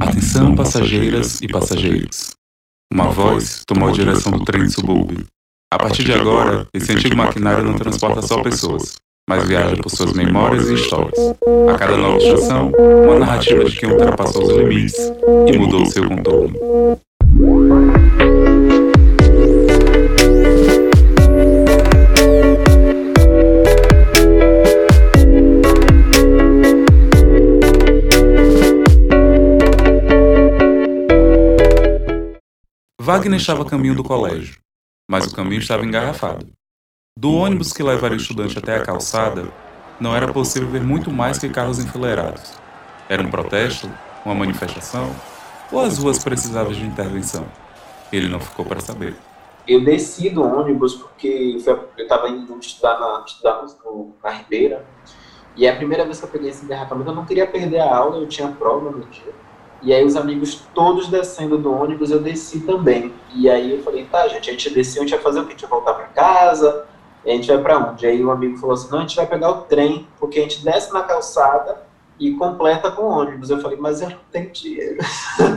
Atenção, passageiras e passageiros. Uma voz tomou a direção do trem subúrbio. A partir de agora, esse antigo maquinário não transporta só pessoas, mas viaja por suas memórias e histórias. A cada nova estação, uma narrativa de quem ultrapassou os limites e mudou seu contorno. Wagner estava a caminho do colégio, mas o caminho estava engarrafado. Do ônibus que levaria o estudante até a calçada, não era possível ver muito mais que carros enfileirados. Era um protesto, uma manifestação, ou as ruas precisavam de intervenção? Ele não ficou para saber. Eu desci do ônibus porque eu estava indo estudar, na, estudar no, na Ribeira, e é a primeira vez que eu peguei esse engarrafamento, eu não queria perder a aula, eu tinha prova no dia. E aí os amigos todos descendo do ônibus, eu desci também. E aí eu falei, tá, gente, a gente desceu, a gente vai fazer o quê? A gente vai voltar para casa? A gente vai para onde? Aí o amigo falou assim, não, a gente vai pegar o trem, porque a gente desce na calçada e completa com o ônibus. Eu falei, mas eu não tenho dinheiro.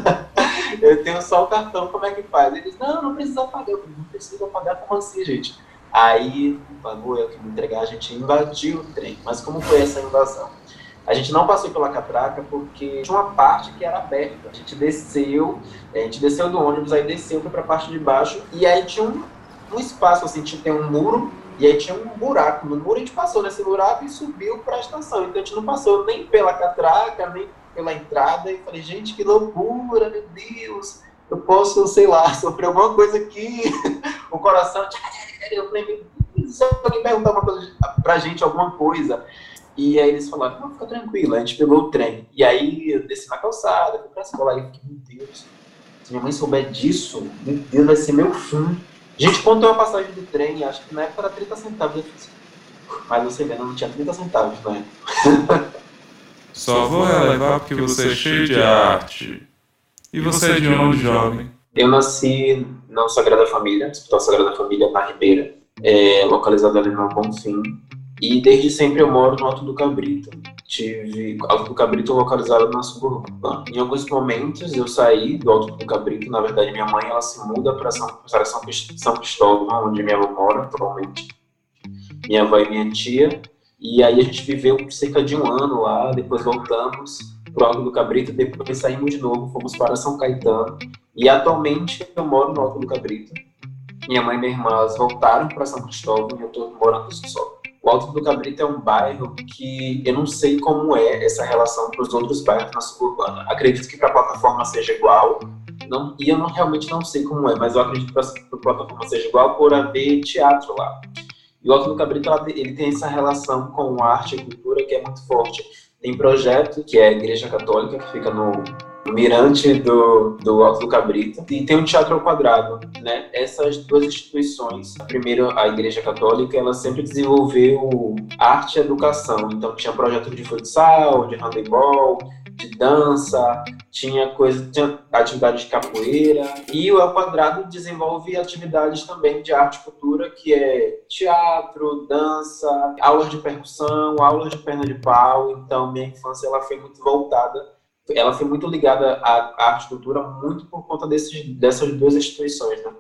eu tenho só o cartão, como é que faz? Eles, não, não precisa pagar. Eu falei, não precisa pagar, como assim, gente? Aí, pagou eu que me entregar, a gente invadiu o trem. Mas como foi essa invasão? A gente não passou pela catraca porque tinha uma parte que era aberta. A gente desceu, a gente desceu do ônibus, aí desceu, foi para a parte de baixo, e aí tinha um, um espaço, assim, tinha, tem um muro, e aí tinha um buraco. No muro a gente passou nesse buraco e subiu para a estação. Então a gente não passou nem pela catraca, nem pela entrada. E falei, gente, que loucura, meu Deus. Eu posso, sei lá, sofrer alguma coisa aqui. o coração. Eu falei, se alguém perguntar pra gente, alguma coisa. E aí eles falaram, não, fica tranquilo. A gente pegou o trem. E aí eu desci na calçada, fui pra escola. Eu fiquei, meu Deus, se minha mãe souber disso, meu Deus, vai ser meu fim. A gente contou a passagem do trem, acho que na época era 30 centavos. Mas você vendo, não tinha 30 centavos na época. Só vou relevar porque você é cheio de arte. E você é de onde, jovem? Eu nasci na Sagrada Família, Hospital Sagrada Família, na Ribeira, é, localizado ali no Bonfim. E desde sempre eu moro no Alto do Cabrito. Tive Alto do Cabrito localizado na suburbana. Em alguns momentos eu saí do Alto do Cabrito. Na verdade, minha mãe ela se muda para São, São, São Cristóvão, onde minha avó mora atualmente. Minha avó e minha tia. E aí a gente viveu cerca de um ano lá. Depois voltamos para o Alto do Cabrito. Depois saímos de novo, fomos para São Caetano. E atualmente eu moro no Alto do Cabrito. Minha mãe e minha irmã voltaram para São Cristóvão e eu estou morando só. O Alto do Cabrito é um bairro que eu não sei como é essa relação para os outros bairros na suburbana. Acredito que para a plataforma seja igual, não, e eu não, realmente não sei como é, mas eu acredito que para a plataforma seja igual por haver teatro lá. E o Alto do Cabrito ele tem essa relação com arte e cultura que é muito forte. Tem projeto, que é a Igreja Católica, que fica no, no mirante do, do Alto do Cabrito, e tem o Teatro ao Quadrado, né? Essas duas instituições, primeiro a Igreja Católica, ela sempre desenvolveu arte e educação, então tinha projeto de futsal, de handebol, de dança, tinha coisa, tinha atividade de capoeira e o El Quadrado desenvolve atividades também de arte e cultura, que é teatro, dança, aulas de percussão, aulas de perna de pau. Então minha infância ela foi muito voltada, ela foi muito ligada à arte e cultura muito por conta desses, dessas duas instituições, né?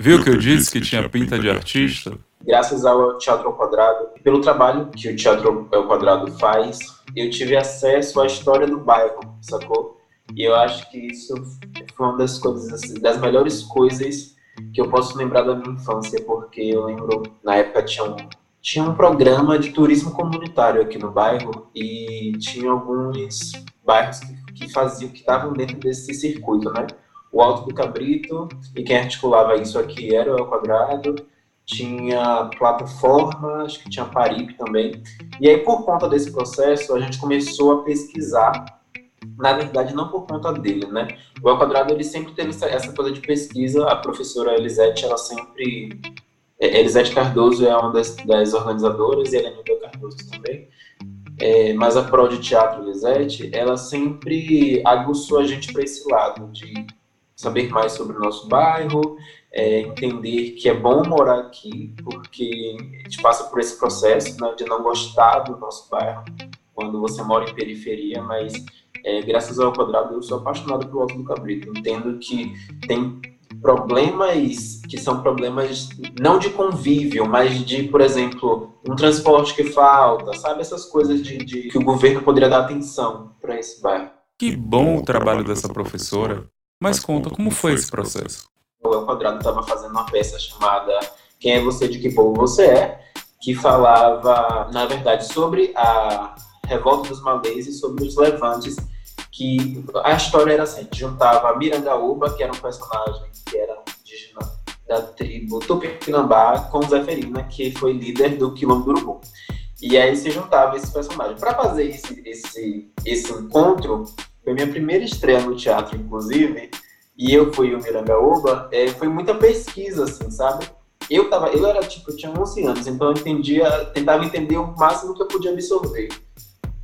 Viu que eu disse que tinha pinta de artista? Graças ao Teatro ao Quadrado, pelo trabalho que o Teatro ao Quadrado faz, eu tive acesso à história do bairro, sacou? E eu acho que isso foi uma das coisas, assim, das melhores coisas que eu posso lembrar da minha infância, porque eu lembro, na época tinha um, tinha um programa de turismo comunitário aqui no bairro e tinha alguns bairros que, que faziam, que estavam dentro desse circuito, né? O Alto do Cabrito, e quem articulava isso aqui era o El Quadrado, tinha plataforma, acho que tinha Paripe também. E aí, por conta desse processo, a gente começou a pesquisar. Na verdade, não por conta dele, né? O El Quadrado, ele sempre teve essa coisa de pesquisa. A professora Elisete, ela sempre... É, Elisete Cardoso é uma das, das organizadoras, e a Lenilda Cardoso também. É, mas a Pro de Teatro Elisete, ela sempre aguçou a gente para esse lado, de saber mais sobre o nosso bairro, é, entender que é bom morar aqui, porque a gente passa por esse processo né, de não gostar do nosso bairro quando você mora em periferia, mas É, graças ao quadrado, eu sou apaixonado pelo Alto do Cabrito. Entendo que tem problemas que são problemas não de convívio, mas de, por exemplo, um transporte que falta, sabe? Essas coisas de, de que o governo poderia dar atenção para esse bairro. Que bom o trabalho dessa professora. Mas conta, como foi esse processo? O El Quadrado estava fazendo uma peça chamada Quem é Você, de que povo você é, que falava, na verdade, sobre a revolta dos malês e sobre os levantes que a história era assim, juntava Mirangaúba, que era um personagem da tribo Tupinambá, com Zeferina, que foi líder do Quilombo do Urubu. E aí se juntava esse personagem. Para fazer esse, esse, esse encontro, foi minha primeira estreia no teatro, inclusive, e eu fui o Mirangaúba, é, foi muita pesquisa, assim, sabe? Eu tava, eu era tipo, eu tinha 11 anos, então eu entendia, tentava entender o máximo que eu podia absorver.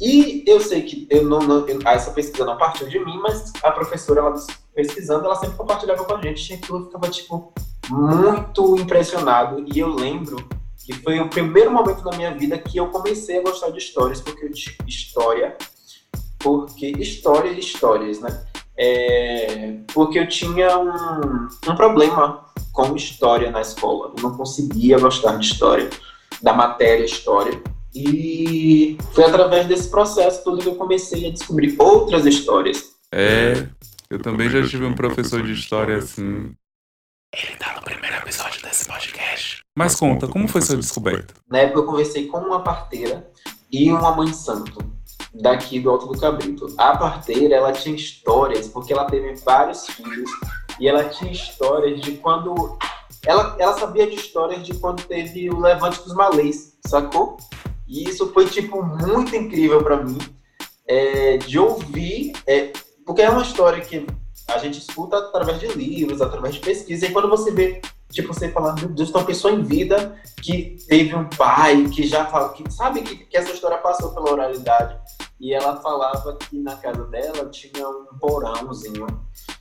E eu sei que eu não, não eu, essa pesquisa não partiu de mim, mas a professora, ela pesquisando, ela sempre compartilhava com a gente, e aquilo eu ficava, tipo, muito impressionado. E eu lembro que foi o primeiro momento da minha vida que eu comecei a gostar de histórias, porque eu tinha história, porque história e histórias, né? É, porque eu tinha um, um problema com história na escola. Eu não conseguia gostar de história, da matéria história. E foi através desse processo todo que eu comecei a descobrir outras histórias. É, eu também já tive um professor de história assim. Ele tá no primeiro episódio desse podcast. Mas conta, como foi sua descoberta? Na época eu conversei com uma parteira e uma mãe santo daqui do Alto do Cabrito. A parteira, ela tinha histórias, porque ela teve vários filhos, e ela tinha histórias de quando... Ela, ela sabia de histórias de quando teve o levante dos malês, sacou? E isso foi, tipo, muito incrível para mim, é, de ouvir, é, porque é uma história que a gente escuta através de livros, através de pesquisa, e quando você vê, tipo, você falando, meu Deus, uma pessoa em vida que teve um pai, que já fala, que sabe que, que essa história passou pela oralidade, e ela falava que na casa dela tinha um porãozinho,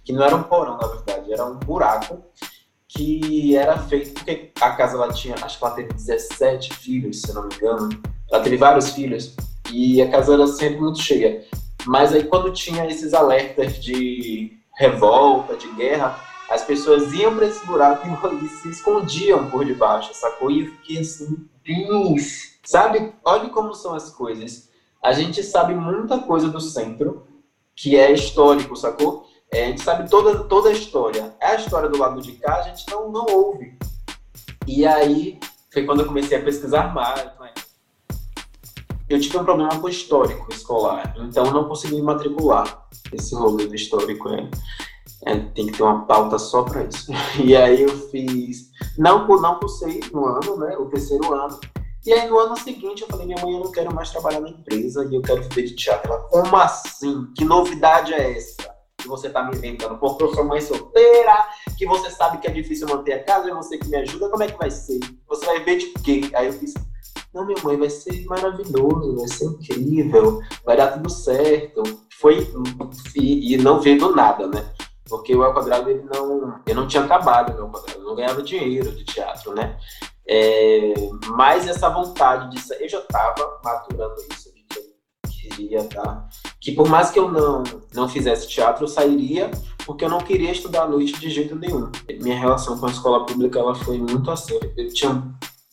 que não era um porão, na verdade, era um buraco, que era feito porque a casa ela tinha, acho que ela teve 17 filhos, se não me engano. Ela teve vários filhos e a casa era sempre muito cheia. Mas aí quando tinha esses alertas de revolta, de guerra, as pessoas iam para esse buraco e se escondiam por debaixo, sacou? E eu fiquei assim, Deus! Sabe? Olha como são as coisas. A gente sabe muita coisa do centro, que é histórico, sacou? É, a gente sabe toda, toda a história. A história do lado de cá, a gente não, não ouve. E aí foi quando eu comecei a pesquisar mais. Né? Eu tive um problema com o histórico escolar, então eu não consegui matricular. Esse rolê do histórico é, é, tem que ter uma pauta só para isso. E aí eu fiz. Não, não cursei no ano, né? O terceiro ano. E aí no ano seguinte eu falei, minha mãe, eu não quero mais trabalhar na empresa e eu quero viver de teatro. Ela, como assim? Que novidade é essa? que você tá me inventando, porque eu sou mãe solteira, que você sabe que é difícil manter a casa, é você que me ajuda, como é que vai ser? Você vai ver de quê? Aí eu fiz, não, minha mãe, vai ser maravilhoso, vai ser incrível, vai dar tudo certo. Foi, e, e não veio do nada, né? Porque o El Quadrado, ele não, eu não tinha acabado o El Quadrado, eu não ganhava dinheiro de teatro, né? É, mas essa vontade de eu já estava maturando isso queria, tá? Que por mais que eu não, não fizesse teatro, eu sairia porque eu não queria estudar à noite de jeito nenhum. Minha relação com a escola pública ela foi muito assim. Eu tinha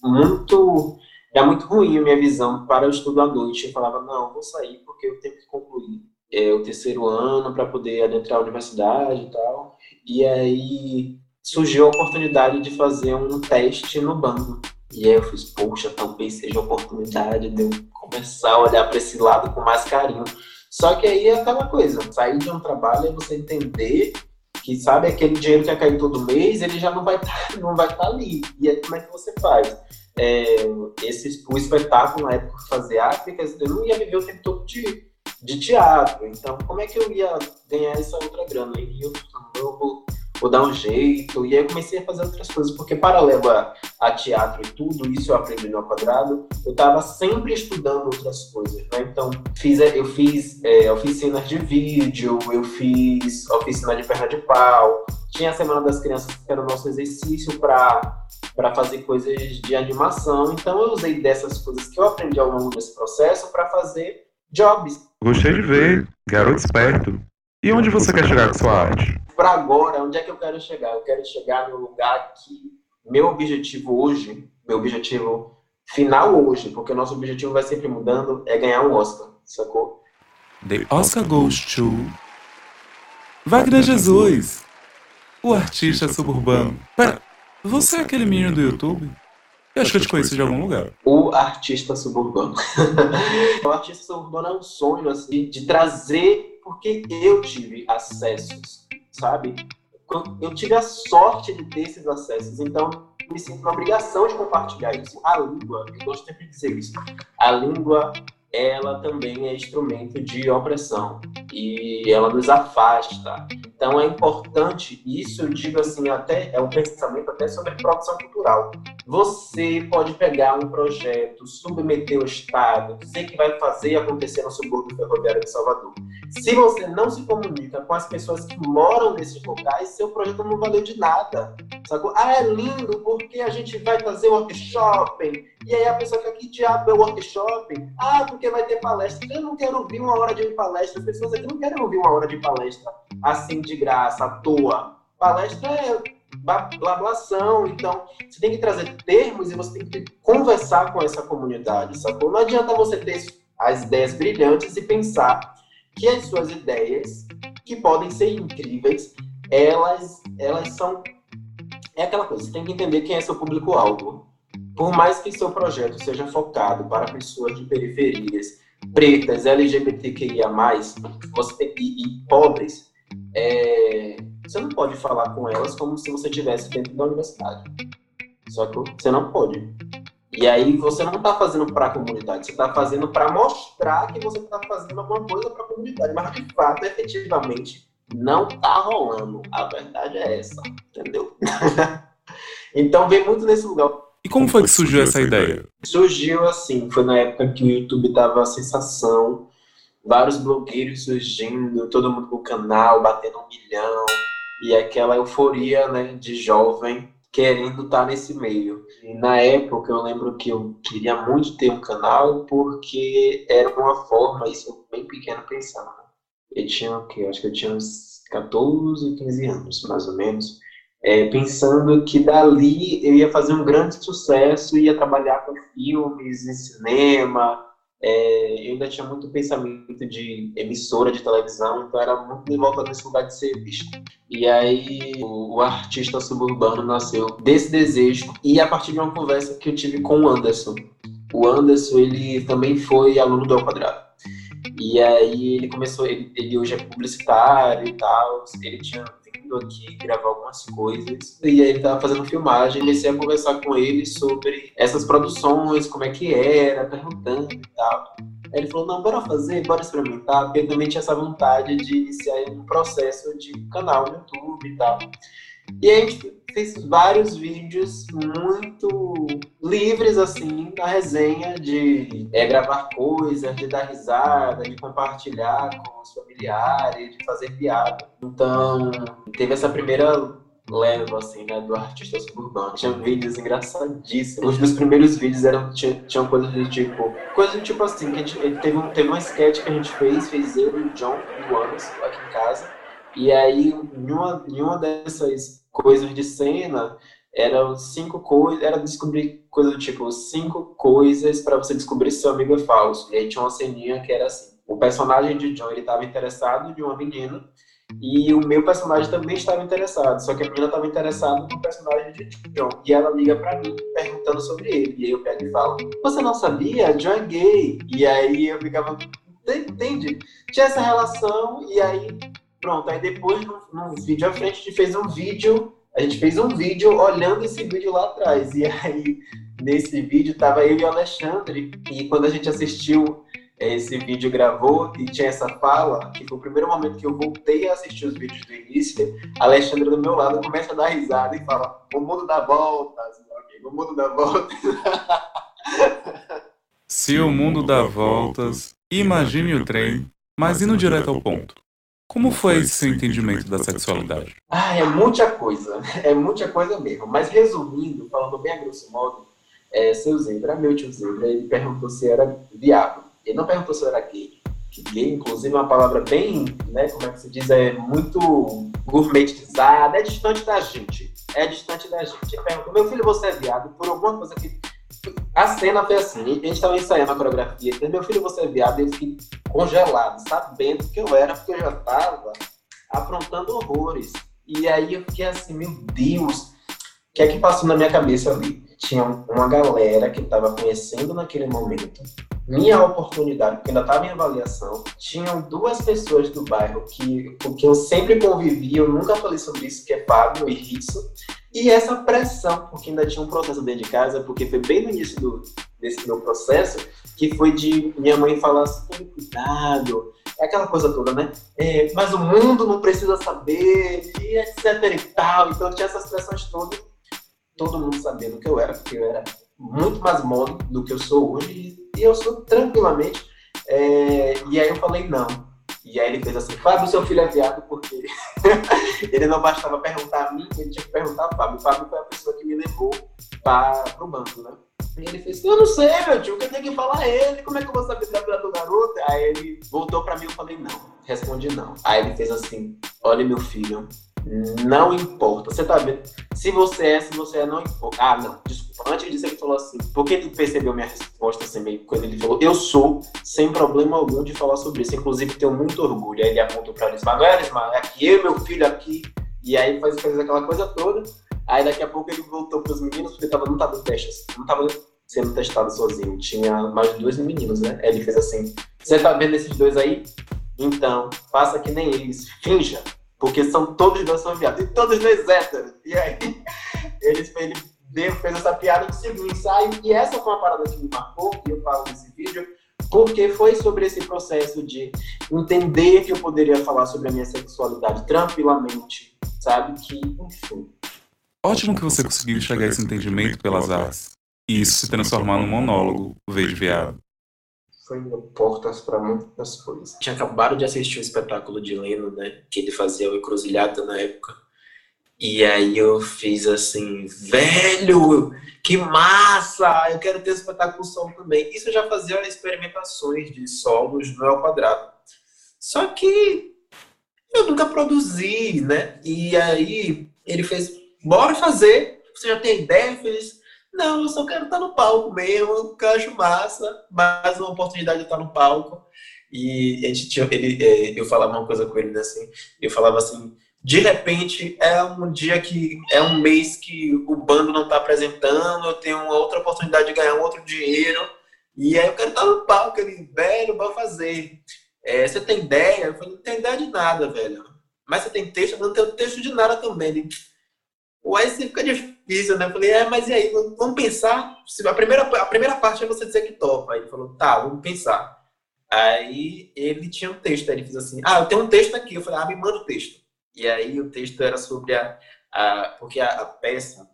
muito. Era muito ruim a minha visão para o estudo à noite. Eu falava, não, vou sair porque eu tenho que concluir é, o terceiro ano para poder adentrar a universidade e tal. E aí surgiu a oportunidade de fazer um teste no banco. E aí eu fiz, poxa, talvez seja a oportunidade de eu começar a olhar para esse lado com mais carinho. Só que aí é aquela coisa, sair de um trabalho é você entender que, sabe, aquele dinheiro que ia cair todo mês, ele já não vai tá, não vai estar tá ali. E aí como é que você faz? É, esse, o espetáculo, na época que fazia África, eu não ia viver o tempo todo de, de teatro. Então, como é que eu ia ganhar essa outra grana? E eu, eu vou vou dar um jeito. E aí eu comecei a fazer outras coisas, porque paralelo a, a teatro e tudo isso eu aprendi no quadrado, eu estava sempre estudando outras coisas, né? Então, fiz, eu fiz é, oficinas de vídeo, eu fiz oficina de perna de pau, tinha a Semana das Crianças, que era o nosso exercício para para fazer coisas de animação. Então, eu usei dessas coisas que eu aprendi ao longo desse processo para fazer jobs Gostei de ver, garoto esperto. E onde você quer chegar com sua arte? Para agora, onde é que eu quero chegar? Eu quero chegar no lugar que meu objetivo hoje, meu objetivo final hoje, porque o nosso objetivo vai sempre mudando, é ganhar um Oscar, sacou? The Oscar goes to Wagner Jesus, o artista suburbano. Pera, você é aquele menino do YouTube? Eu acho que eu te conheci de algum lugar. O artista suburbano. o artista suburbano é um sonho assim, de trazer, porque eu tive acessos, sabe? Eu tive a sorte de ter esses acessos, então me sinto na obrigação de compartilhar isso. A língua, eu gosto sempre de dizer isso, a língua ela também é instrumento de opressão e ela nos afasta. Então é importante, isso eu digo assim, até é um pensamento até sobre produção cultural. Você pode pegar um projeto, submeter o Estado, dizer que vai fazer acontecer no subúrbio ferroviário de Salvador. Se você não se comunica com as pessoas que moram nesses locais, seu projeto não valeu de nada. Sacou? Ah, é lindo porque a gente vai fazer workshop. E aí a pessoa fica, que diabo é workshop? Ah, porque vai ter palestra. Eu não quero ouvir uma hora de palestra. As pessoas aqui não querem ouvir uma hora de palestra assim de graça, à toa. Palestra é blablação, então você tem que trazer termos e você tem que conversar com essa comunidade, sacou? Não adianta você ter as ideias brilhantes e pensar que as suas ideias, que podem ser incríveis, elas, elas são. É aquela coisa, você tem que entender quem é seu público-alvo. Por mais que seu projeto seja focado para pessoas de periferias, pretas, LGBTQIA, você e, e pobres, é, você não pode falar com elas como se você estivesse dentro da universidade. Só que você não pode. E aí você não está fazendo para a comunidade, você está fazendo para mostrar que você está fazendo alguma coisa para a comunidade, mas de fato, efetivamente, não está rolando. A verdade é essa, entendeu? então vem muito nesse lugar. E como foi que surgiu essa ideia? Surgiu assim, foi na época que o YouTube tava a sensação, vários blogueiros surgindo, todo mundo com o canal, batendo um milhão, e aquela euforia né, de jovem querendo estar nesse meio. E na época eu lembro que eu queria muito ter um canal porque era uma forma, isso bem pequeno pensando. Eu tinha o quê? Acho que eu tinha uns 14, 15 anos, mais ou menos. É, pensando que dali eu ia fazer um grande sucesso, ia trabalhar com filmes, em cinema, é, eu ainda tinha muito pensamento de emissora de televisão, então era muito voltado nesse lugar de ser visto. E aí o, o, artista suburbano nasceu desse desejo e a partir de uma conversa que eu tive com o Anderson. O Anderson, ele também foi aluno do Ao Quadrado. E aí ele começou, ele, ele hoje é publicitário e tal, ele tinha vindo aqui gravar algumas coisas. E aí ele tava fazendo filmagem, comecei a conversar com ele sobre essas produções, como é que era, perguntando e tal. Aí ele falou, não, bora fazer, bora experimentar, porque eu também tinha essa vontade de iniciar um processo de canal no YouTube e tal. E aí a gente fez vários vídeos muito livres, assim, na resenha de é, gravar coisas, de dar risada, de compartilhar com os familiares, de fazer piada. Então, teve essa primeira leva, assim, né, do artista suburbano. Tinha vídeos engraçadíssimos. Os meus primeiros vídeos eram, tinham, coisas do tipo, coisas do tipo assim, que a gente, teve, um, teve uma sketch que a gente fez, fez eu e o John, do Anderson, aqui em casa, e aí, em uma, em uma dessas coisas de cena eram cinco coisas, era descobrir coisa do tipo cinco coisas para você descobrir se seu amigo é falso. E aí tinha uma ceninha que era assim: o personagem de John ele estava interessado em uma menina e o meu personagem também estava interessado, só que a menina estava interessada no personagem de John. E ela liga para mim perguntando sobre ele. E aí eu pego e falo: Você não sabia? John é gay. E aí eu ficava. Entende? Tinha essa relação, e aí Pronto, aí depois, no, no vídeo à frente, a gente fez um vídeo, a gente fez um vídeo olhando esse vídeo lá atrás. E aí, nesse vídeo, tava eu e o Alexandre, e quando a gente assistiu é, esse vídeo gravou e tinha essa fala, que foi o primeiro momento que eu voltei a assistir os vídeos do início, Alexandre do meu lado começa a dar risada e fala, o mundo dá voltas, meu amigo, o mundo dá voltas. Se o mundo dá voltas, imagine o trem, mas indo direto ao ponto. Como foi esse seu entendimento da sexualidade? Ah, é muita coisa. É muita coisa mesmo. Mas resumindo, falando bem a grosso modo, é, seu Zebra, meu tio Zebra, ele perguntou se era viável. Ele não perguntou se eu era gay. Que gay, inclusive, é uma palavra bem, né, como é que se diz, é muito gourmetizada, é distante da gente. É distante da gente. Pergunta, meu filho, você é viado? Por alguma coisa que. A cena foi assim, a gente estava ensaiando a coreografia, meu filho, você é viado, e eu fiquei congelado, sabendo que eu era, porque eu já estava aprontando horrores. E aí eu fiquei assim, meu Deus, o que é que passou na minha cabeça ali? Tinha uma galera que estava conhecendo naquele momento minha oportunidade, porque ainda estava em avaliação. Tinham duas pessoas do bairro que, com que eu sempre convivi, eu nunca falei sobre isso, que é Fábio e Risso. E essa pressão, porque ainda tinha um processo dentro de casa, porque foi bem no início do, desse meu processo, que foi de minha mãe falar assim, cuidado, é aquela coisa toda, né? É, mas o mundo não precisa saber, e etc e tal. Então tinha essas pressões todas, todo mundo sabendo que eu era, porque eu era muito mais mole do que eu sou hoje, e eu sou tranquilamente. É, e aí eu falei não. E aí ele fez assim, Fábio, seu filho é viado, porque ele não bastava perguntar a mim, ele tinha que perguntar a Fábio. O Fábio foi a pessoa que me levou para o banco, né? E ele fez, eu não sei, meu tio, que eu tenho que falar a ele, como é que eu vou saber da vida do garoto? Aí ele voltou para mim e eu falei, não, respondi não. Aí ele fez assim, olha meu filho, não importa. Você tá vendo? Se você é, se você é, não importa. Ah, não, desculpa. Antes disso, ele falou assim. Porque ele percebeu minha resposta assim, meio quando ele falou: Eu sou, sem problema algum, de falar sobre isso. Inclusive, tenho muito orgulho. Aí ele apontou pra Lismar: Não é, Lismar? É aqui, eu, meu filho, aqui. E aí faz, faz aquela coisa toda. Aí daqui a pouco ele voltou pros meninos, porque tava, não tava no teste, não tava sendo testado sozinho. Tinha mais dois meninos, né? Aí ele fez assim: Você tá vendo esses dois aí? Então, faça que nem eles. Finja porque são todos dois são viados, e todos dois héteros. E aí, ele, ele deu, fez essa piada no segundo ensaio, e essa foi uma parada que me marcou, que eu falo nesse vídeo, porque foi sobre esse processo de entender que eu poderia falar sobre a minha sexualidade tranquilamente, sabe? Que, enfim. Ótimo que você conseguiu enxergar esse entendimento pelas artes, e isso se transformar num monólogo, veio de viado portas para muitas coisas. Tinha acabado de assistir o espetáculo de Leno, né? Que ele fazia o Encruzilhada na época. E aí eu fiz assim, velho, que massa! Eu quero ter espetáculo solo também. Isso eu já fazia experimentações de solos no ao quadrado. Só que eu nunca produzi, né? E aí ele fez, bora fazer. Você já tem ideia? Eu fiz, não, eu só quero estar no palco mesmo, eu acho massa, mais uma oportunidade de estar no palco. E a gente tinha, ele, é, eu falava uma coisa com ele, né, assim, eu falava assim, de repente é um dia que, é um mês que o bando não está apresentando, eu tenho uma outra oportunidade de ganhar um outro dinheiro, e aí eu quero estar no palco, ele, velho, vai fazer. É, você tem ideia? Eu falei, não tenho ideia de nada, velho. Mas você tem texto? Eu não tenho texto de nada também. Ele, Ué, isso fica difícil, né? Eu falei, é, mas e aí, vamos pensar. A primeira, a primeira parte é você dizer que topa. Aí ele falou, tá, vamos pensar. Aí ele tinha um texto, aí ele fez assim, ah, eu tenho um texto aqui. Eu falei, ah, me manda o texto. E aí o texto era sobre a. a porque a, a peça,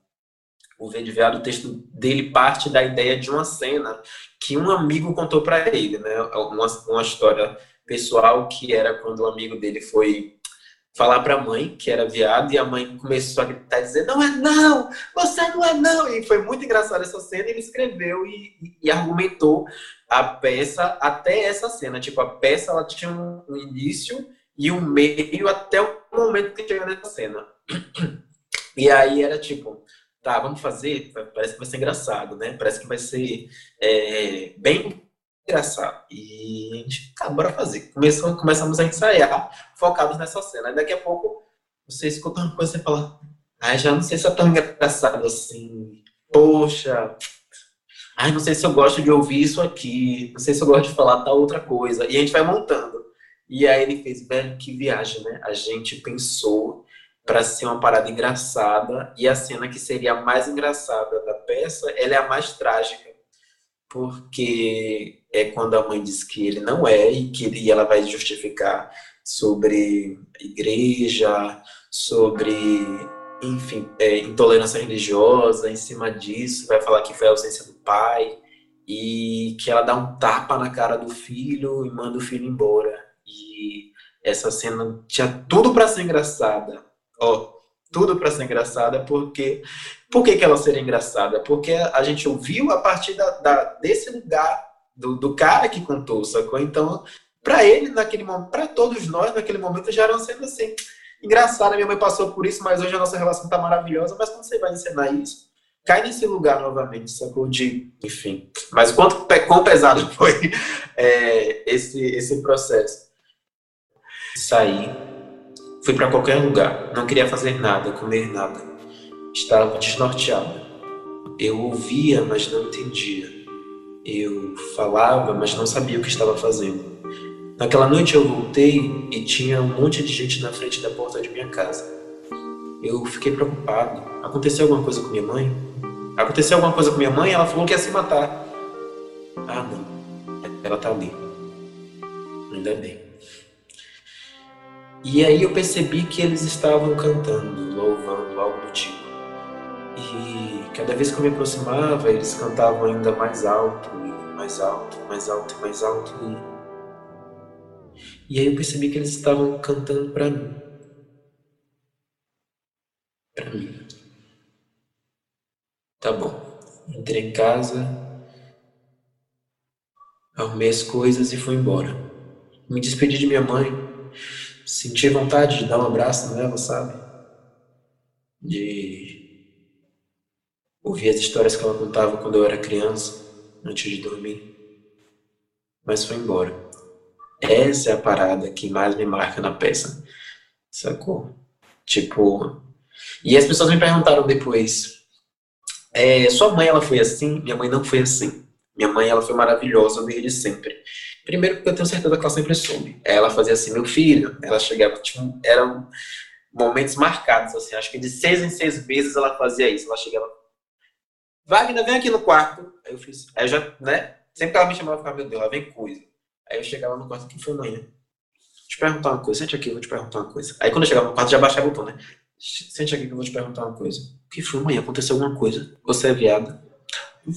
o Verde Veado, o texto dele parte da ideia de uma cena que um amigo contou para ele, né? Uma, uma história pessoal que era quando um amigo dele foi falar para a mãe que era viado e a mãe começou a gritar dizer não é não, você não é não. E foi muito engraçado essa cena. Ele escreveu e, e, argumentou a peça até essa cena. Tipo, a peça ela tinha um, um início e um meio até o momento que chegou nessa cena. E aí era tipo, tá, vamos fazer, parece que vai ser engraçado, né? Parece que vai ser é, bem engraçado. E a gente, tá, bora fazer. Começamos, começamos a ensaiar, focados nessa cena. Aí daqui a pouco, você escuta uma coisa e fala, ai, já não sei se é tão engraçado assim. Poxa, ai, não sei se eu gosto de ouvir isso aqui, não sei se eu gosto de falar tal outra coisa. E a gente vai montando. E aí ele fez, velho, que viagem, né? A gente pensou para ser uma parada engraçada e a cena que seria a mais engraçada da peça, ela é a mais trágica porque é quando a mãe diz que ele não é e que ele, ela vai justificar sobre igreja, sobre, enfim, é, intolerância religiosa, em cima disso, vai falar que foi a ausência do pai e que ela dá um tapa na cara do filho e manda o filho embora. E essa cena tinha tudo para ser engraçada. Ó, tudo para ser engraçada, porque por que, que ela seria engraçada? Porque a gente ouviu a partir da, da desse lugar, do, do, cara que contou, sacou? Então, para ele, naquele momento, para todos nós, naquele momento, já eram sendo assim. Engraçado, minha mãe passou por isso, mas hoje a nossa relação tá maravilhosa. Mas quando você vai ensinar isso, cai nesse lugar novamente, sacou? De, enfim. Mas quanto quão pesado foi é, esse, esse processo? Saí, fui para qualquer lugar, não queria fazer nada, comer nada. Estava desnorteado. Eu ouvia, mas não entendia. Eu falava, mas não sabia o que estava fazendo. Naquela noite eu voltei e tinha um monte de gente na frente da porta de minha casa. Eu fiquei preocupado. Aconteceu alguma coisa com minha mãe? Aconteceu alguma coisa com minha mãe? Ela falou que ia se matar. Ah, não. Ela tá ali. Ainda bem. E aí eu percebi que eles estavam cantando, louvando, algo do tipo. E cada vez que eu me aproximava, eles cantavam ainda mais alto, mais alto, mais alto, mais alto. E e aí eu percebi que eles estavam cantando para mim. Para mim. Tá bom. Entrei em casa, arrumei as coisas e fui embora. Me despedi de minha mãe. Senti vontade de dar um abraço nela, sabe? De ouvir as histórias que ela contava quando eu era criança, antes de dormir. Mas foi embora. Essa é a parada que mais me marca na peça. Sacou? Tipo. E as pessoas me perguntaram depois: é, sua mãe ela foi assim? Minha mãe não foi assim. Minha mãe ela foi maravilhosa desde sempre. Primeiro porque eu tenho certeza que ela sempre soube. Ela fazia assim, meu filho. Ela chegava, tipo, eram momentos marcados, assim. Acho que de seis em seis meses ela fazia isso. Ela chegava, Wagner, vem aqui no quarto. Aí eu fiz, aí eu já, né? Sempre que ela me chamava, eu ficava, meu Deus, ela vem coisa. Aí eu chegava no quarto, que foi amanhã? Vou te perguntar uma coisa, sente aqui, eu vou te perguntar uma coisa. Aí quando eu chegava no quarto, já baixava o tom, né? Sente aqui que eu vou te perguntar uma coisa. O que foi amanhã? Aconteceu alguma coisa? Você é viada?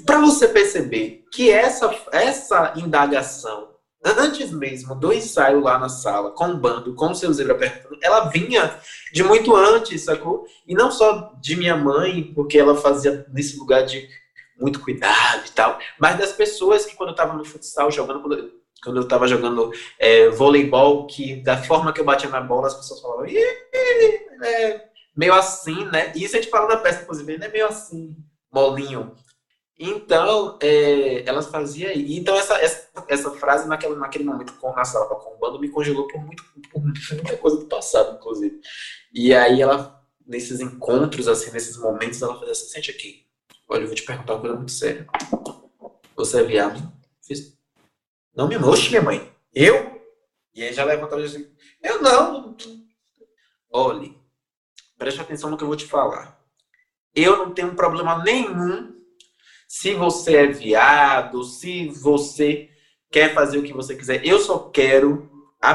Para você perceber que essa, essa indagação, antes mesmo do ensaio lá na sala, com o bando, com o seu zebra perto, ela vinha de muito antes, sacou? E não só de minha mãe, porque ela fazia nesse lugar de muito cuidado e tal, mas das pessoas que quando eu tava no futsal jogando, quando quando eu estava jogando é, voleibol, que da forma que eu batia na bola, as pessoas falavam, é meio assim, né? Isso a gente fala na peça, inclusive, é meio assim, molinho. Então, é, elas faziam. Então, essa, essa, essa frase, naquele, naquele momento, com na sala com o bando, me congelou por, muito, por muita coisa do passado, inclusive. E aí, ela, nesses encontros, assim, nesses momentos, ela fazia assim: sente aqui, olha, eu vou te perguntar uma coisa muito séria. Você é viado? Fiz, não, minha mãe. Oxe, minha mãe. Eu? E aí já levantou e disse, eu não. Olhe, preste atenção no que eu vou te falar. Eu não tenho problema nenhum se você é viado, se você quer fazer o que você quiser. Eu só quero.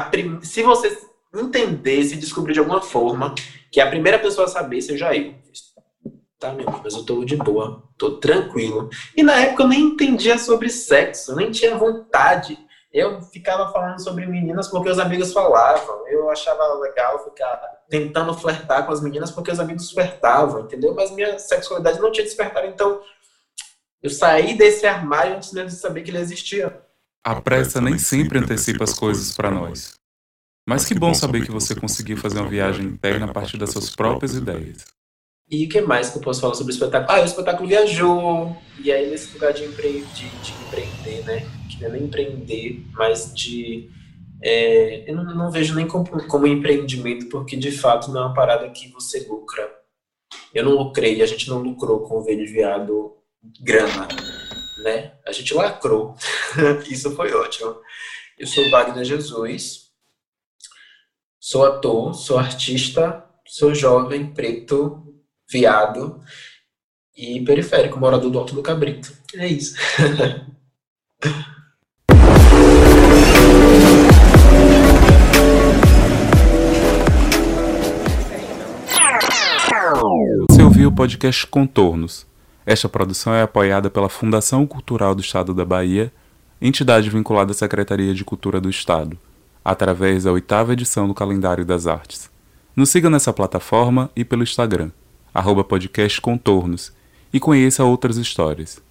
Prim... Se você entender, se descobrir de alguma forma, que a primeira pessoa a saber seja eu. Tá, meu mas eu tô de boa, tô tranquilo. E na época eu nem entendia sobre sexo, nem tinha vontade. Eu ficava falando sobre meninas porque os amigos falavam. Eu achava legal ficar tentando flertar com as meninas porque os amigos flertavam, entendeu? Mas minha sexualidade não tinha despertado, então eu saí desse armário antes mesmo de saber que ele existia. A pressa nem sempre antecipa as coisas para nós. Mas que bom saber que você conseguiu fazer uma viagem interna a partir das suas próprias ideias. E o que mais que eu posso falar sobre o espetáculo? Ah, o espetáculo viajou. E aí, nesse lugar de, empre... de, de empreender, né? Que não é nem empreender, mas de. É... eu não, não, vejo nem como, como empreendimento, porque de fato não é uma parada que você lucra. Eu não lucrei, a gente não lucrou com o Verde Viado grana, né? A gente lacrou. Isso foi ótimo. Eu sou Wagner Jesus, sou ator, sou artista, sou jovem, preto, viado e periférico, morador do Alto do Cabrito. É isso. Você ouviu o podcast Contornos. Esta produção é apoiada pela Fundação Cultural do Estado da Bahia, entidade vinculada à Secretaria de Cultura do Estado, através da oitava edição do Calendário das Artes. Nos siga nessa plataforma e pelo Instagram arroba podcast Contornos, e conheça outras histórias.